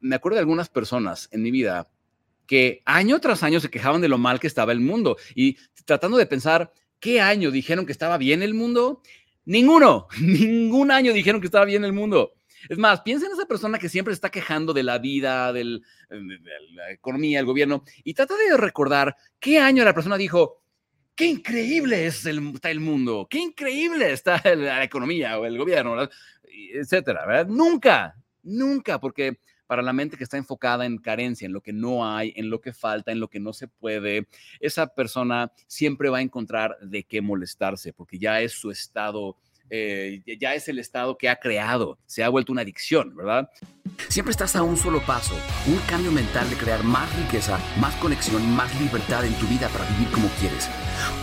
me acuerdo de algunas personas en mi vida que año tras año se quejaban de lo mal que estaba el mundo y tratando de pensar, ¿qué año dijeron que estaba bien el mundo? Ninguno, ningún año dijeron que estaba bien el mundo. Es más, piensa en esa persona que siempre está quejando de la vida, de la economía, el gobierno, y trata de recordar qué año la persona dijo, qué increíble es el, está el mundo, qué increíble está la economía o el gobierno, etcétera, ¿verdad? Nunca, nunca, porque para la mente que está enfocada en carencia, en lo que no hay, en lo que falta, en lo que no se puede, esa persona siempre va a encontrar de qué molestarse, porque ya es su estado eh, ya es el estado que ha creado, se ha vuelto una adicción, ¿verdad? Siempre estás a un solo paso, un cambio mental de crear más riqueza, más conexión más libertad en tu vida para vivir como quieres.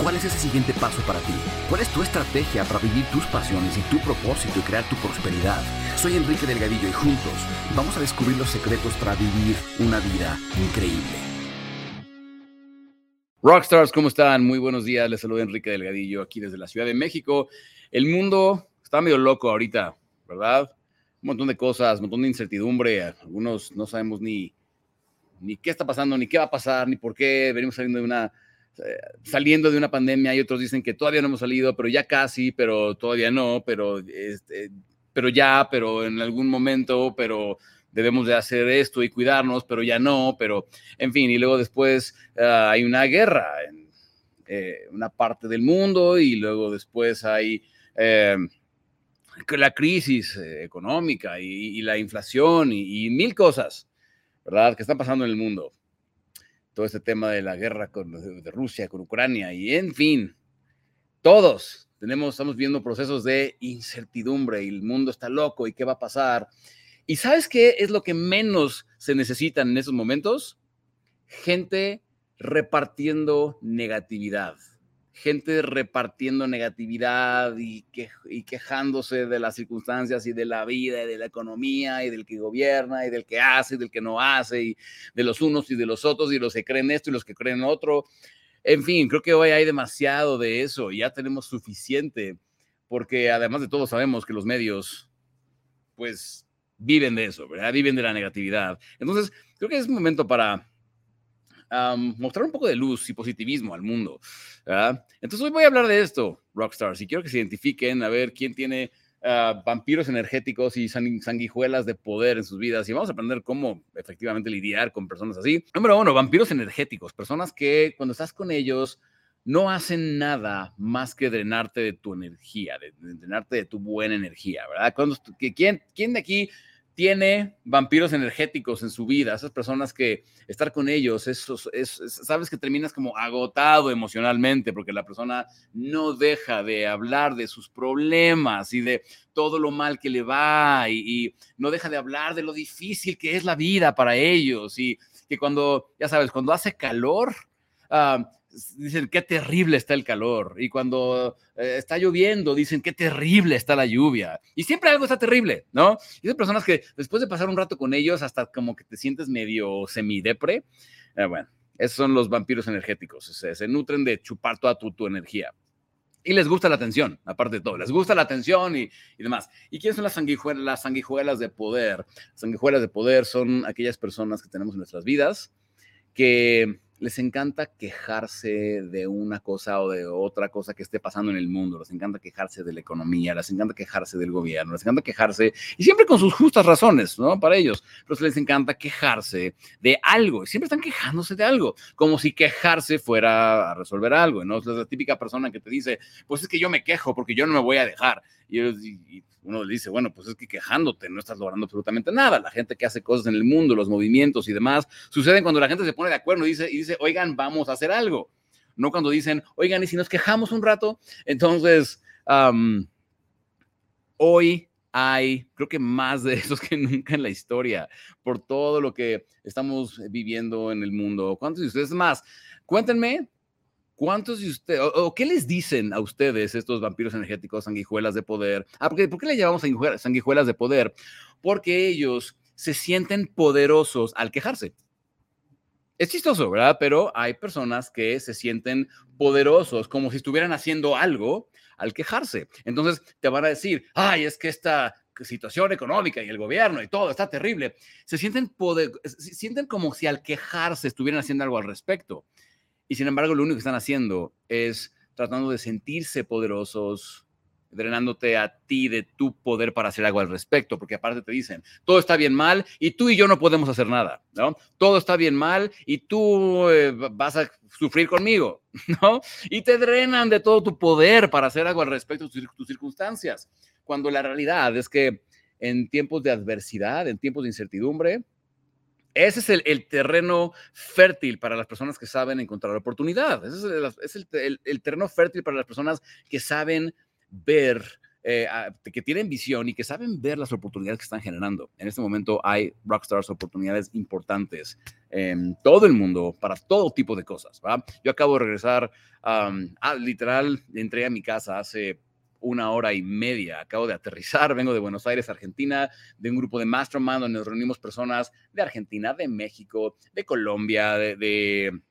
¿Cuál es ese siguiente paso para ti? ¿Cuál es tu estrategia para vivir tus pasiones y tu propósito y crear tu prosperidad? Soy Enrique Delgadillo y juntos vamos a descubrir los secretos para vivir una vida increíble. Rockstars, ¿cómo están? Muy buenos días. Les saluda Enrique Delgadillo aquí desde la Ciudad de México. El mundo está medio loco ahorita, ¿verdad? Un montón de cosas, un montón de incertidumbre. Algunos no sabemos ni, ni qué está pasando, ni qué va a pasar, ni por qué venimos saliendo de una, saliendo de una pandemia. Y otros dicen que todavía no hemos salido, pero ya casi, pero todavía no, pero, este, pero ya, pero en algún momento, pero debemos de hacer esto y cuidarnos, pero ya no, pero en fin, y luego después ah, hay una guerra en eh, una parte del mundo y luego después hay eh, la crisis eh, económica y, la inflación y, mil cosas, ¿verdad?, que están pasando en el mundo. Todo este tema de la guerra con, de Rusia con Ucrania y en fin, todos tenemos, estamos viendo procesos de incertidumbre y el mundo está loco y qué va a pasar ¿Y sabes qué es lo que menos se necesita en esos momentos? Gente repartiendo negatividad. Gente repartiendo negatividad y, y, quejándose de las circunstancias y de la vida y de la economía y del que gobierna y del que hace y del que no hace y de los unos y de los otros y los que creen esto y los que creen otro. En fin, creo que hoy hay demasiado de eso y ya tenemos suficiente porque además de todo sabemos que los medios pues viven de eso, ¿verdad? Viven de la negatividad. Entonces, creo que es momento para mostrar un poco de luz y positivismo al mundo. Entonces, hoy voy a hablar de esto, Rockstars, y quiero que se identifiquen a ver quién tiene ah, vampiros energéticos y sanguijuelas de poder en sus vidas. Y vamos a aprender cómo efectivamente lidiar con personas así. Número uno, vampiros energéticos, personas que cuando estás con ellos, no hacen nada más que drenarte de tu energía, de, drenarte de tu buena energía, ¿verdad? Cuando, ¿quién, ¿Quién de aquí tiene vampiros energéticos en su vida? Esas personas que estar con ellos, esos, es, sabes que terminas como agotado emocionalmente porque la persona no deja de hablar de sus problemas y de todo lo mal que le va y, no deja de hablar de lo difícil que es la vida para ellos y que cuando, ya sabes, cuando hace calor, ah, dicen qué terrible está el calor. Y cuando eh, está lloviendo, dicen qué terrible está la lluvia. Y siempre algo está terrible, ¿no? Y hay personas que después de pasar un rato con ellos, hasta como que te sientes medio semidepre. Eh, bueno, esos son los vampiros energéticos. Se, nutren de chupar toda tu, tu, energía. Y les gusta la atención, aparte de todo. Les gusta la atención y, y demás. ¿Y quiénes son las sanguijuelas, las sanguijuelas de poder? Las sanguijuelas de poder son aquellas personas que tenemos en nuestras vidas que les encanta quejarse de una cosa o de otra cosa que esté pasando en el mundo, les encanta quejarse de la economía, les encanta quejarse del gobierno, les encanta quejarse, y siempre con sus justas razones, ¿no? Para ellos, pero les encanta quejarse de algo, siempre están quejándose de algo, como si quejarse fuera a resolver algo, ¿no? Es la típica persona que te dice, pues es que yo me quejo porque yo no me voy a dejar, y, y uno le dice, bueno, pues es que quejándote no estás logrando absolutamente nada. La gente que hace cosas en el mundo, los movimientos y demás, suceden cuando la gente se pone de acuerdo y dice, y dice oigan, vamos a hacer algo. No cuando dicen, oigan, y si nos quejamos un rato. Entonces, hoy hay, creo que más de esos que nunca en la historia, por todo lo que estamos viviendo en el mundo. ¿Cuántos de ustedes más? Cuéntenme ¿Cuántos de ustedes, o, qué les dicen a ustedes estos vampiros energéticos, sanguijuelas de poder? Ah, porque, ¿por qué le llamamos sanguijuelas de poder? Porque ellos se sienten poderosos al quejarse. Es chistoso, ¿verdad? Pero hay personas que se sienten poderosos, como si estuvieran haciendo algo al quejarse. Entonces te van a decir, ay, es que esta situación económica y el gobierno y todo está terrible, se sienten, poder, se sienten como si al quejarse estuvieran haciendo algo al respecto. Y sin embargo, lo único que están haciendo es tratando de sentirse poderosos, drenándote a ti de tu poder para hacer algo al respecto, porque aparte te dicen, todo está bien mal y tú y yo no podemos hacer nada, ¿no? Todo está bien mal y tú eh, vas a sufrir conmigo, ¿no? Y te drenan de todo tu poder para hacer algo al respecto de tus circunstancias, cuando la realidad es que en tiempos de adversidad, en tiempos de incertidumbre, ese es el, terreno fértil para las personas que saben encontrar oportunidad. Ese es, el, terreno fértil para las personas que saben ver, eh, que tienen visión y que saben ver las oportunidades que están generando. En este momento hay rockstars, oportunidades importantes en todo el mundo para todo tipo de cosas. Yo acabo de regresar, literal, entré a mi casa hace una hora y media. Acabo de aterrizar, vengo de Buenos Aires, Argentina, de un grupo de Mastermind donde nos reunimos personas de Argentina, de México, de Colombia, de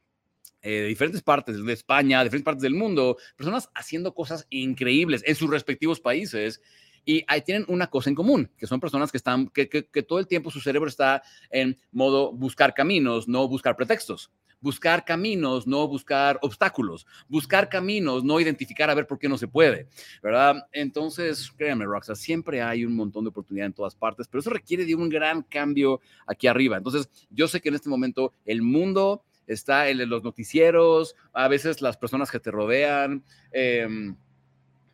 eh, de diferentes partes de España, de diferentes partes del mundo, personas haciendo cosas increíbles en sus respectivos países. Y ahí tienen una cosa en común, que son personas que están, que, que, todo el tiempo su cerebro está en modo buscar caminos, no buscar pretextos. Buscar caminos, no buscar obstáculos. Buscar caminos, no identificar a ver por qué no se puede, ¿verdad? Entonces, créanme, Roxa, siempre hay un montón de oportunidad en todas partes, pero eso requiere de un gran cambio aquí arriba. Entonces, yo sé que en este momento el mundo está en los noticieros, a veces las personas que te rodean, em,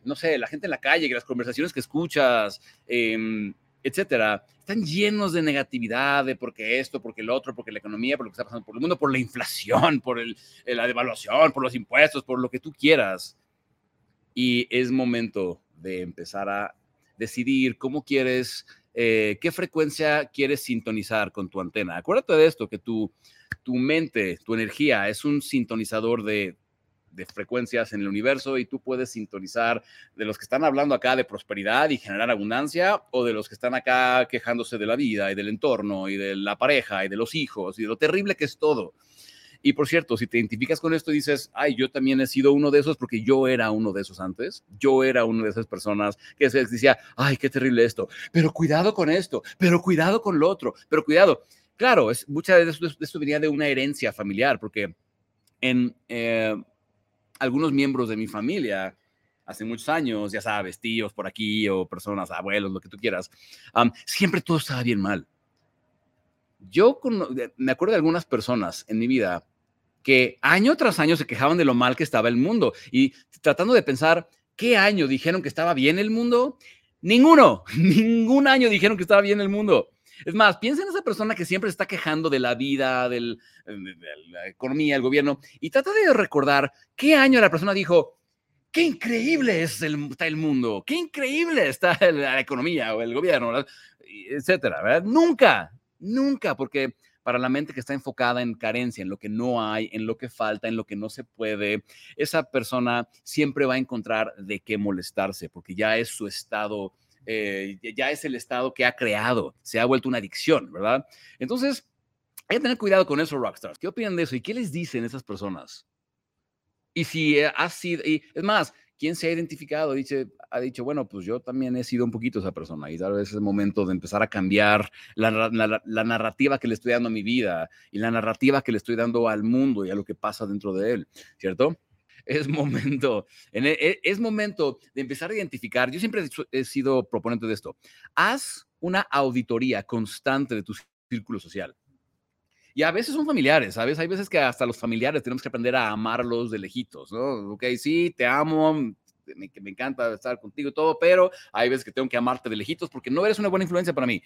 no sé, la gente en la calle, las conversaciones que escuchas, em, etcétera, están llenos de negatividad, de porque esto, porque el otro, porque la economía, por lo que está pasando por el mundo, por la inflación, por el, la devaluación, por los impuestos, por lo que tú quieras. Y es momento de empezar a decidir cómo quieres, eh, qué frecuencia quieres sintonizar con tu antena. Acuérdate de esto, que tú tu mente, tu energía es un sintonizador de, frecuencias en el universo y tú puedes sintonizar de los que están hablando acá de prosperidad y generar abundancia o de los que están acá quejándose de la vida y del entorno y de la pareja y de los hijos y de lo terrible que es todo. Y por cierto, si te identificas con esto dices, ay, yo también he sido uno de esos porque yo era uno de esos antes, yo era una de esas personas que se decía, ay, qué terrible esto, pero cuidado con esto, pero cuidado con lo otro, pero cuidado. Claro, es, muchas veces esto, venía de una herencia familiar, porque en eh, algunos miembros de mi familia, hace muchos años, ya sabes, tíos por aquí o personas, abuelos, lo que tú quieras, siempre todo estaba bien mal. Yo me acuerdo de algunas personas en mi vida que año tras año se quejaban de lo mal que estaba el mundo y tratando de pensar, ¿qué año dijeron que estaba bien el mundo? Ninguno, ningún año dijeron que estaba bien el mundo. Es más, piensa en esa persona que siempre está quejando de la vida, eh, de la economía, del gobierno, y trata de recordar qué año la persona dijo, qué increíble es el, está el mundo, qué increíble está la economía o el gobierno, etcétera. Nunca, nunca, porque para la mente que está enfocada en carencia, en lo que no hay, en lo que falta, en lo que no se puede, esa persona siempre va a encontrar de qué molestarse, porque ya es su estado eh, ya es el estado que ha creado, se ha vuelto una adicción, ¿verdad? Entonces, hay que tener cuidado con eso, rockstars. ¿Qué opinan de eso? ¿Y qué les dicen esas personas? Y si ha sido, y es más, ¿quién se ha identificado? Dice, ha dicho, bueno, pues yo también he sido un poquito esa persona y tal vez es el momento de empezar a cambiar la, la, narrativa que le estoy dando a mi vida y la narrativa que le estoy dando al mundo y a lo que pasa dentro de él, ¿cierto? Es momento, e, es momento de empezar a identificar. Yo siempre he sido proponente de esto. Haz una auditoría constante de tu círculo social. Y a veces son familiares, ¿sabes? Hay veces que hasta los familiares tenemos que aprender a amarlos de lejitos, ¿no? Ok, sí, te amo, me, me encanta estar contigo y todo, pero hay veces que tengo que amarte de lejitos porque no eres una buena influencia para mí.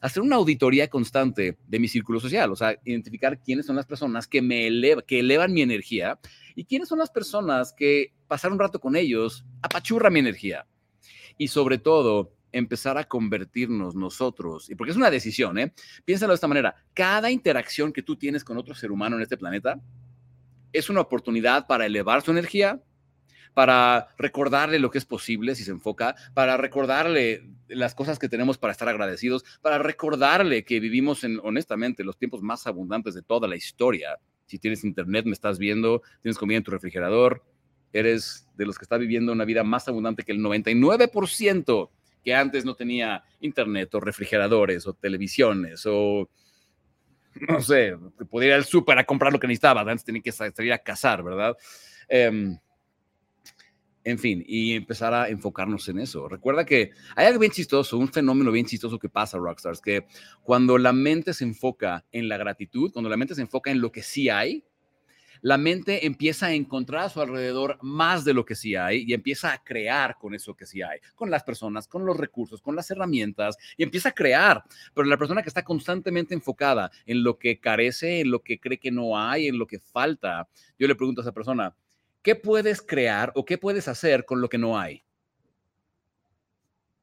Hacer una auditoría constante de mi círculo social, o sea, identificar quiénes son las personas que me que elevan mi energía y quiénes son las personas que pasar un rato con ellos apachurra mi energía. Y sobre todo, empezar a convertirnos nosotros, y porque es una decisión, ¿eh? Piénsalo de esta manera, cada interacción que tú tienes con otro ser humano en este planeta es una oportunidad para elevar su energía para recordarle lo que es posible si se enfoca, para recordarle las cosas que tenemos para estar agradecidos, para recordarle que vivimos en, honestamente, los tiempos más abundantes de toda la historia. Si tienes internet, me estás viendo, tienes comida en tu refrigerador, eres de los que está viviendo una vida más abundante que el 99% que antes no tenía internet o refrigeradores o televisiones o no sé, podía ir al súper a comprar lo que necesitaba, antes tenía que salir a cazar, ¿verdad? Em, en fin, y empezar a enfocarnos en eso. Recuerda que hay algo bien chistoso, un fenómeno bien chistoso que pasa, Rockstars, que cuando la mente se enfoca en la gratitud, cuando la mente se enfoca en lo que sí hay, la mente empieza a encontrar a su alrededor más de lo que sí hay y empieza a crear con eso que sí hay, con las personas, con los recursos, con las herramientas y empieza a crear. Pero la persona que está constantemente enfocada en lo que carece, en lo que cree que no hay, en lo que falta, yo le pregunto a esa persona, ¿Qué puedes crear o qué puedes hacer con lo que no hay?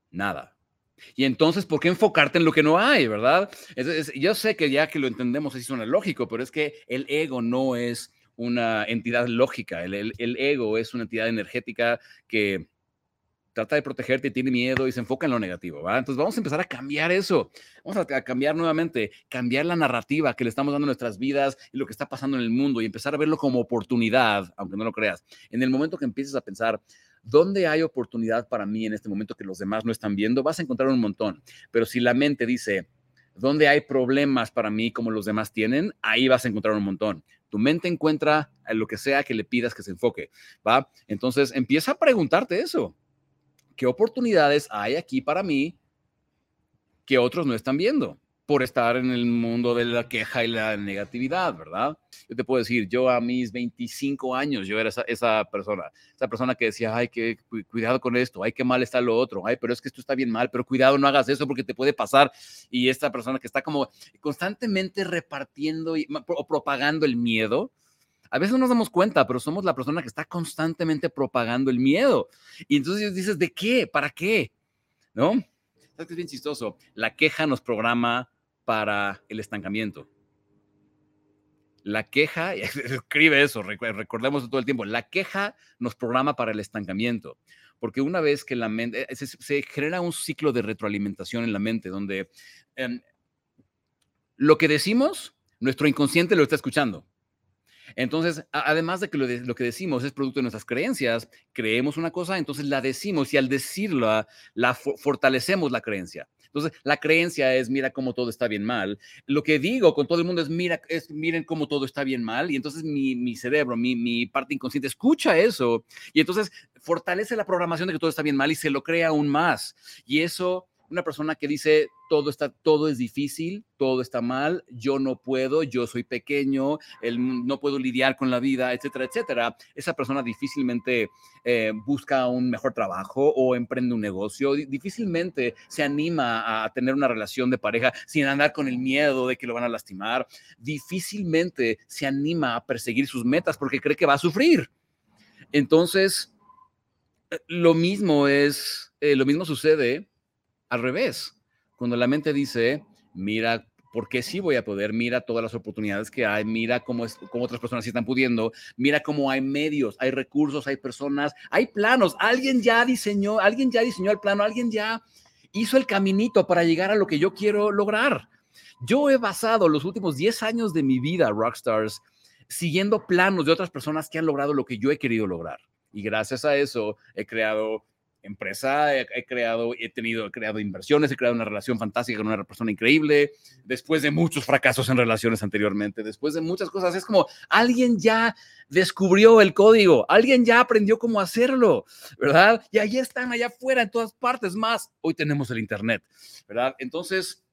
Nada. Y entonces, ¿por qué enfocarte en lo que no hay, verdad? yo sé que ya que lo entendemos, así suena lógico, pero es que el ego no es una entidad lógica. el, ego es una entidad energética que trata de protegerte y tiene miedo y se enfoca en lo negativo, ¿va? Entonces vamos a empezar a cambiar eso. Vamos a, cambiar nuevamente, cambiar la narrativa que le estamos dando a nuestras vidas y lo que está pasando en el mundo y empezar a verlo como oportunidad, aunque no lo creas. En el momento que empieces a pensar, ¿dónde hay oportunidad para mí en este momento que los demás no están viendo? Vas a encontrar un montón. Pero si la mente dice, ¿dónde hay problemas para mí como los demás tienen? Ahí vas a encontrar un montón. Tu mente encuentra lo que sea que le pidas que se enfoque, ¿va? Entonces empieza a preguntarte eso ¿qué oportunidades hay aquí para mí que otros no están viendo? por estar en el mundo de la queja y la negatividad, ¿verdad? Yo te puedo decir, yo a mis 25 años, yo era esa, persona, esa persona que decía, ay, que cuidado con esto, ay, qué mal está lo otro, ay, pero es que esto está bien mal, pero cuidado, no hagas eso porque te puede pasar. Y esta persona que está como constantemente repartiendo o propagando el miedo, a veces no nos damos cuenta, pero somos la persona que está constantemente propagando el miedo. Y entonces dices, ¿de qué? ¿Para qué? ¿No? ¿Sabes es bien chistoso? La queja nos programa para el estancamiento. La queja, escribe eso, recordemos todo el tiempo, la queja nos programa para el estancamiento, porque una vez que la mente, eh, se, genera un ciclo de retroalimentación en la mente donde em, lo que decimos, nuestro inconsciente lo está escuchando. Entonces, además de que lo, que decimos es producto de nuestras creencias, creemos una cosa, entonces la decimos y al decirla, la fortalecemos la creencia. Entonces, la creencia es, mira cómo todo está bien mal. Lo que digo con todo el mundo es, mira, es, miren cómo todo está bien mal. Y entonces mi, cerebro, mi, mi parte inconsciente escucha eso. Y entonces fortalece la programación de que todo está bien mal y se lo crea aún más. Y eso una persona que dice todo está, todo es difícil, todo está mal, yo no puedo, yo soy pequeño, no puedo lidiar con la vida, etcétera, etcétera. Esa persona difícilmente eh, busca un mejor trabajo o emprende un negocio, difícilmente se anima a tener una relación de pareja sin andar con el miedo de que lo van a lastimar, difícilmente se anima a perseguir sus metas porque cree que va a sufrir. Entonces, eh, lo mismo es, eh, lo mismo sucede al revés, cuando la mente dice, mira, ¿por qué sí voy a poder? Mira todas las oportunidades que hay, mira cómo, es, cómo otras personas sí están pudiendo, mira cómo hay medios, hay recursos, hay personas, hay planos. Alguien ya diseñó, alguien ya diseñó el plano, alguien ya hizo el caminito para llegar a lo que yo quiero lograr. Yo he basado los últimos 10 años de mi vida, Rockstars, siguiendo planos de otras personas que han logrado lo que yo he querido lograr. Y gracias a eso he creado empresa, he, creado, he tenido, he creado inversiones, he creado una relación fantástica con una persona increíble, después de muchos fracasos en relaciones anteriormente, después de muchas cosas, es como alguien ya descubrió el código, alguien ya aprendió cómo hacerlo, ¿verdad? Y ahí están, allá afuera, en todas partes más. Hoy tenemos el Internet, ¿verdad? Entonces,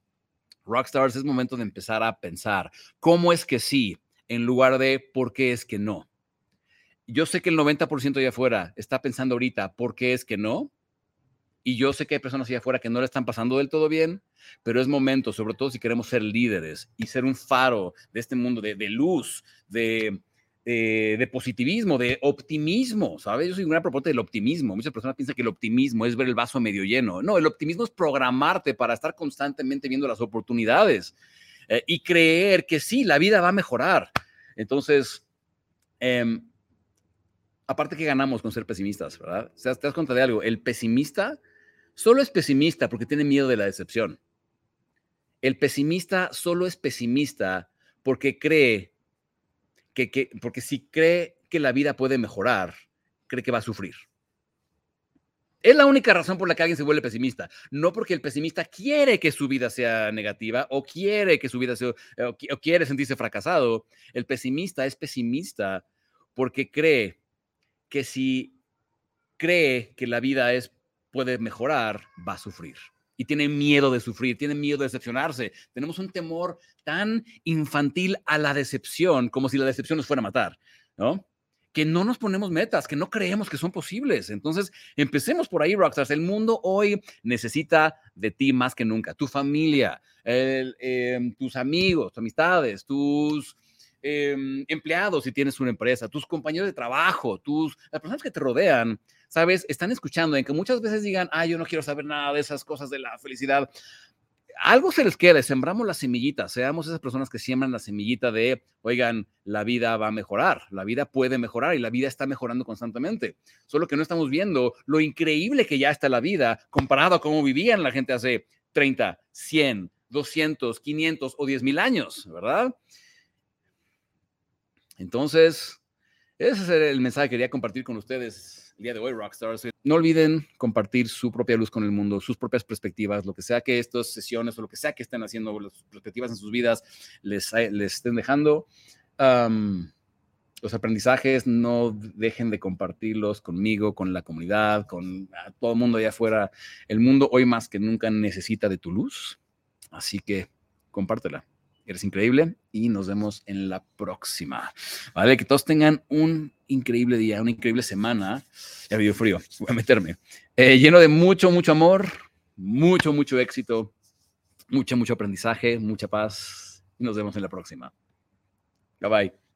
Rockstars, es momento de empezar a pensar cómo es que sí, en lugar de por qué es que no yo sé que el 90% allá afuera está pensando ahorita, ¿por qué es que no? Y yo sé que hay personas allá afuera que no le están pasando del todo bien, pero es momento, sobre todo si queremos ser líderes y ser un faro de este mundo de, luz, de, de, positivismo, de optimismo, ¿sabes? Yo soy una propuesta del optimismo. Muchas personas piensan que el optimismo es ver el vaso medio lleno. No, el optimismo es programarte para estar constantemente viendo las oportunidades eh, y creer que sí, la vida va a mejorar. Entonces, eh, aparte que ganamos con ser pesimistas, ¿verdad? O sea, te das cuenta de algo, el pesimista solo es pesimista porque tiene miedo de la decepción. El pesimista solo es pesimista porque cree que, porque si cree que la vida puede mejorar, cree que va a sufrir. Es la única razón por la que alguien se vuelve pesimista. No porque el pesimista quiere que su vida sea negativa o quiere que su vida sea, o quiere sentirse fracasado. El pesimista es pesimista porque cree que si cree que la vida es, puede mejorar, va a sufrir. Y tiene miedo de sufrir, tiene miedo de decepcionarse. Tenemos un temor tan infantil a la decepción, como si la decepción nos fuera a matar, ¿no? que no nos ponemos metas, que no creemos que son posibles. Entonces, empecemos por ahí, Rockstars. El mundo hoy necesita de ti más que nunca. Tu familia, em, tus amigos, tus amistades, tus em, empleados, si tienes una empresa, tus compañeros de trabajo, tus, las personas que te rodean, ¿sabes? Están escuchando en que muchas veces digan, ah, yo no quiero saber nada de esas cosas de la felicidad algo se les queda, sembramos la semillita, seamos esas personas que siembran la semillita de, oigan, la vida va a mejorar, la vida puede mejorar y la vida está mejorando constantemente. Solo que no estamos viendo lo increíble que ya está la vida comparado a cómo vivían la gente hace 30, 100, 200, 500 o 10 mil años, ¿verdad? Entonces, ese es el mensaje que quería compartir con ustedes el día de hoy, Rockstars. No olviden compartir su propia luz con el mundo, sus propias perspectivas, lo que sea que estas sesiones o lo que sea que estén haciendo, las perspectivas en sus vidas les, les estén dejando. los aprendizajes no dejen de compartirlos conmigo, con la comunidad, con todo el mundo allá afuera. El mundo hoy más que nunca necesita de tu luz, así que compártela. Eres increíble y nos vemos en la próxima. Vale, que todos tengan un increíble día, una increíble semana. Ya me dio frío, voy a meterme. Eh, lleno de mucho, mucho amor, mucho, mucho éxito, mucho, mucho aprendizaje, mucha paz. Nos vemos en la próxima. Bye bye.